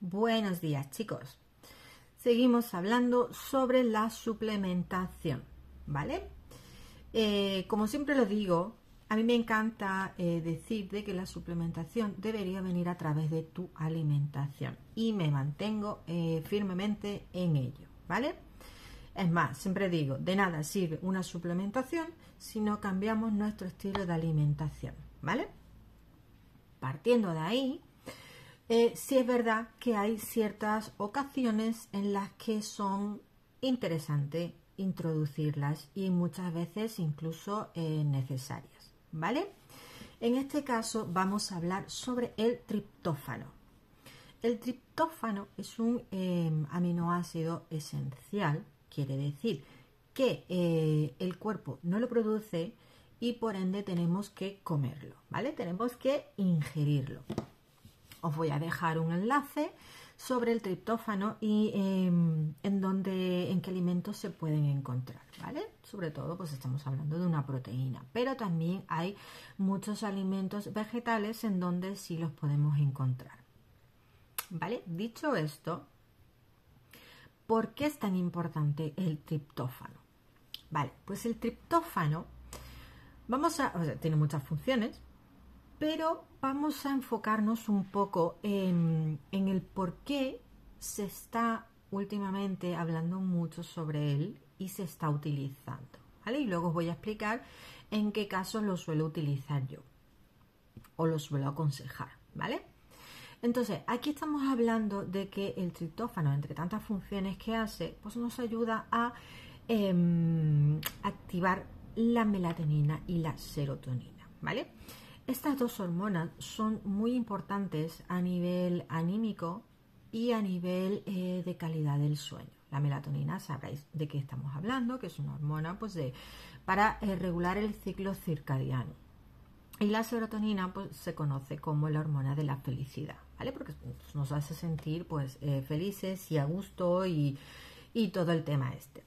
Buenos días chicos. Seguimos hablando sobre la suplementación, ¿vale? Eh, como siempre lo digo, a mí me encanta eh, decir de que la suplementación debería venir a través de tu alimentación y me mantengo eh, firmemente en ello, ¿vale? Es más, siempre digo, de nada sirve una suplementación si no cambiamos nuestro estilo de alimentación, ¿vale? Partiendo de ahí, eh, sí es verdad que hay ciertas ocasiones en las que son interesantes introducirlas y muchas veces incluso eh, necesarias, ¿vale? En este caso vamos a hablar sobre el triptófano. El triptófano es un eh, aminoácido esencial, quiere decir que el cuerpo no lo produce y por ende tenemos que comerlo, ¿vale? Tenemos que ingerirlo. Os voy a dejar un enlace sobre el triptófano y em, en dónde, en qué alimentos se pueden encontrar, ¿vale? Sobre todo, pues estamos hablando de una proteína, pero también hay muchos alimentos vegetales en donde sí los podemos encontrar, ¿vale? Dicho esto, ¿por qué es tan importante el triptófano? Vale, pues el triptófano, vamos a, o sea, tiene muchas funciones, pero vamos a enfocarnos un poco en, el por qué se está últimamente hablando mucho sobre él y se está utilizando. ¿vale? Y luego os voy a explicar en qué casos lo suelo utilizar yo o lo suelo aconsejar. ¿vale? Entonces, aquí estamos hablando de que el triptófano, entre tantas funciones que hace, pues nos ayuda a eh, activar la melatonina y la serotonina. ¿Vale? Estas dos hormonas son muy importantes a nivel anímico y a nivel eh, de calidad del sueño. La melatonina sabréis de qué estamos hablando, que es una hormona pues, de, para eh, regular el ciclo circadiano. Y la serotonina pues, se conoce como la hormona de la felicidad, ¿vale? Porque nos hace sentir pues, eh, felices y a gusto y, y todo el tema este.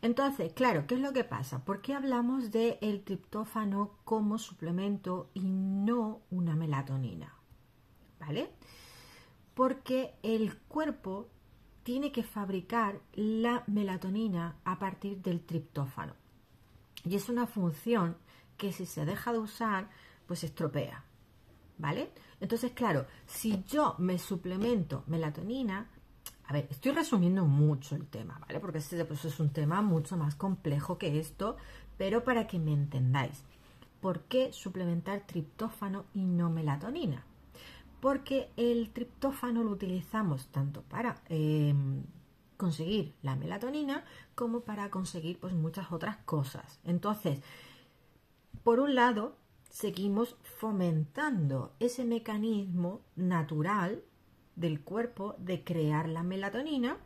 Entonces, claro, ¿qué es lo que pasa? ¿Por qué hablamos del el triptófano como suplemento y no una melatonina? ¿Vale? Porque el cuerpo tiene que fabricar la melatonina a partir del triptófano. Y es una función que si se deja de usar, pues estropea. ¿Vale? Entonces, claro, si yo me suplemento melatonina, a ver, estoy resumiendo mucho el tema, ¿vale? Porque este pues, es un tema mucho más complejo que esto, pero para que me entendáis. ¿Por qué suplementar triptófano y no melatonina? Porque el triptófano lo utilizamos tanto para eh, conseguir la melatonina como para conseguir pues, muchas otras cosas. Entonces, por un lado, seguimos fomentando ese mecanismo natural del cuerpo de crear la melatonina,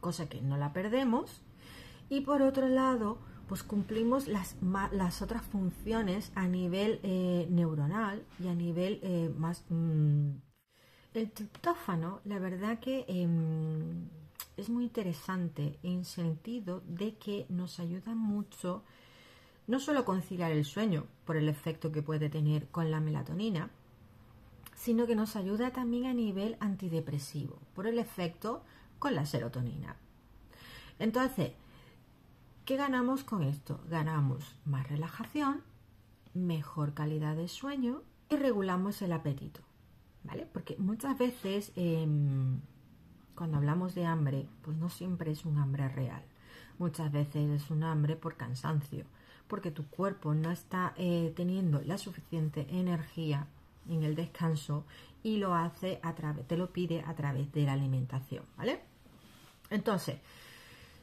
cosa que no la perdemos, y por otro lado, pues cumplimos las, las otras funciones a nivel eh, neuronal y a nivel eh, más... Mmm, el triptófano, la verdad que eh, es muy interesante en sentido de que nos ayuda mucho no solo conciliar el sueño por el efecto que puede tener con la melatonina, sino que nos ayuda también a nivel antidepresivo, por el efecto con la serotonina. Entonces, ¿qué ganamos con esto? Ganamos más relajación, mejor calidad de sueño y regulamos el apetito, ¿vale? Porque muchas veces eh, cuando hablamos de hambre, pues no siempre es un hambre real. Muchas veces es un hambre por cansancio, porque tu cuerpo no está eh, teniendo la suficiente energía en el descanso y lo hace a través, te lo pide a través de la alimentación, ¿vale? Entonces,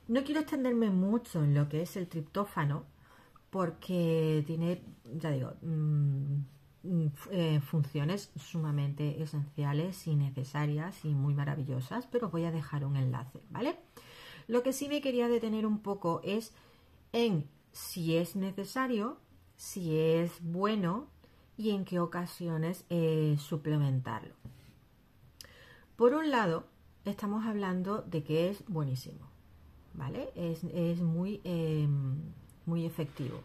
no quiero extenderme mucho en lo que es el triptófano porque tiene, ya digo, mmm, eh, funciones sumamente esenciales y necesarias y muy maravillosas, pero voy a dejar un enlace, ¿vale? Lo que sí me quería detener un poco es en si es necesario, si es bueno y en qué ocasiones eh, suplementarlo. Por un lado, estamos hablando de que es buenísimo, ¿vale? Es, es muy, eh, muy efectivo.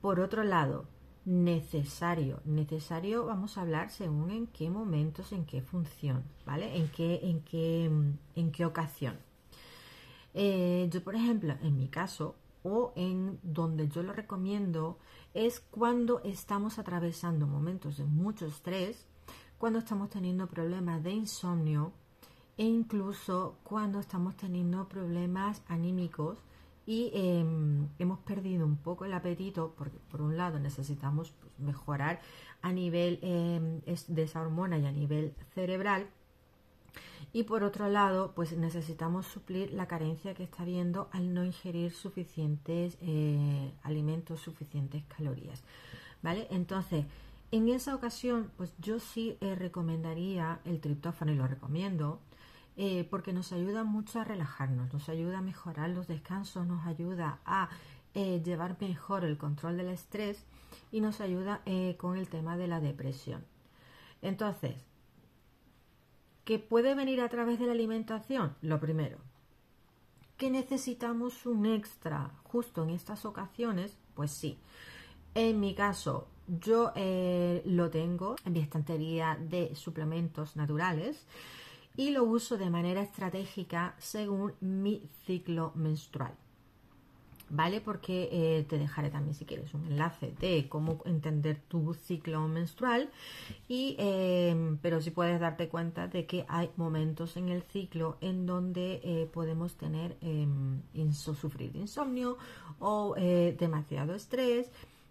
Por otro lado, necesario. Necesario vamos a hablar según en qué momentos, en qué función, ¿vale? En qué, en qué, en qué ocasión. Eh, yo, por ejemplo, en mi caso, o en donde yo lo recomiendo, es cuando estamos atravesando momentos de mucho estrés, cuando estamos teniendo problemas de insomnio e incluso cuando estamos teniendo problemas anímicos y em, hemos perdido un poco el apetito porque por un lado necesitamos pues, mejorar a nivel em, de esa hormona y a nivel cerebral y por otro lado pues necesitamos suplir la carencia que está habiendo al no ingerir suficientes eh, alimentos suficientes calorías vale entonces en esa ocasión pues yo sí eh, recomendaría el triptófano y lo recomiendo eh, porque nos ayuda mucho a relajarnos, nos ayuda a mejorar los descansos, nos ayuda a llevar mejor el control del estrés y nos ayuda con el tema de la depresión. Entonces, ¿qué puede venir a través de la alimentación? Lo primero, que necesitamos un extra justo en estas ocasiones, pues sí. En mi caso, yo lo tengo en mi estantería de suplementos naturales y lo uso de manera estratégica según mi ciclo menstrual. ¿Vale? Porque eh, te dejaré también, si quieres, un enlace de cómo entender tu ciclo menstrual. Y, em, pero si puedes darte cuenta de que hay momentos en el ciclo en donde eh, podemos tener em, sufrir insomnio o eh, demasiado estrés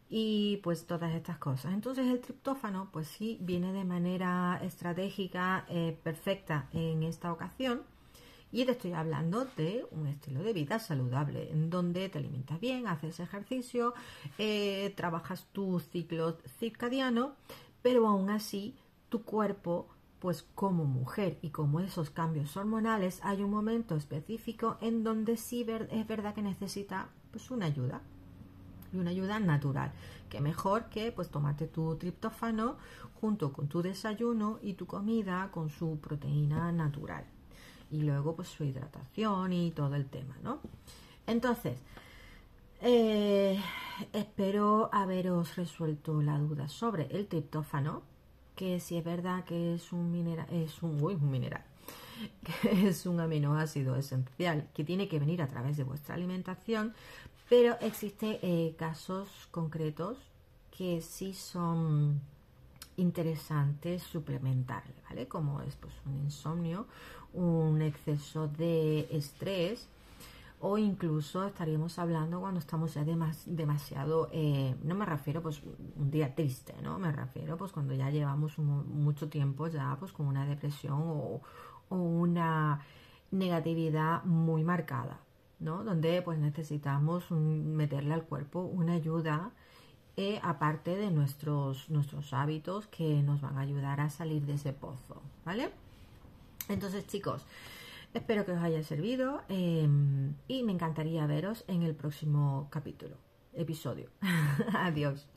y pues todas estas cosas. Entonces el triptófano pues sí viene de manera estratégica perfecta en esta ocasión y te estoy hablando de un estilo de vida saludable en donde te alimentas bien, haces ejercicio, eh, trabajas tu ciclo circadiano, pero aún así tu cuerpo pues como mujer y como esos cambios hormonales hay un momento específico en donde sí es verdad que necesita pues una ayuda y una ayuda natural. Que mejor que pues tomarte tu triptófano junto con tu desayuno y tu comida con su proteína natural. Y luego pues su hidratación y todo el tema, ¿no? Entonces, eh, espero haberos resuelto la duda sobre el triptófano, que si es verdad que es un mineral, es un, mineral, es un aminoácido esencial que tiene que venir a través de vuestra alimentación, pero existen eh, casos concretos que sí son interesantes suplementarle, ¿vale? Como es pues, un insomnio, un exceso de estrés o incluso estaríamos hablando cuando estamos ya demasiado, eh, no me refiero pues un día triste, ¿no? Me refiero pues cuando ya llevamos mucho tiempo ya pues con una depresión o, una negatividad muy marcada, donde pues necesitamos meterle al cuerpo una ayuda eh, aparte de nuestros, nuestros hábitos que nos van a ayudar a salir de ese pozo, ¿vale? Entonces chicos, espero que os haya servido em, y me encantaría veros en el próximo capítulo, episodio. Adiós.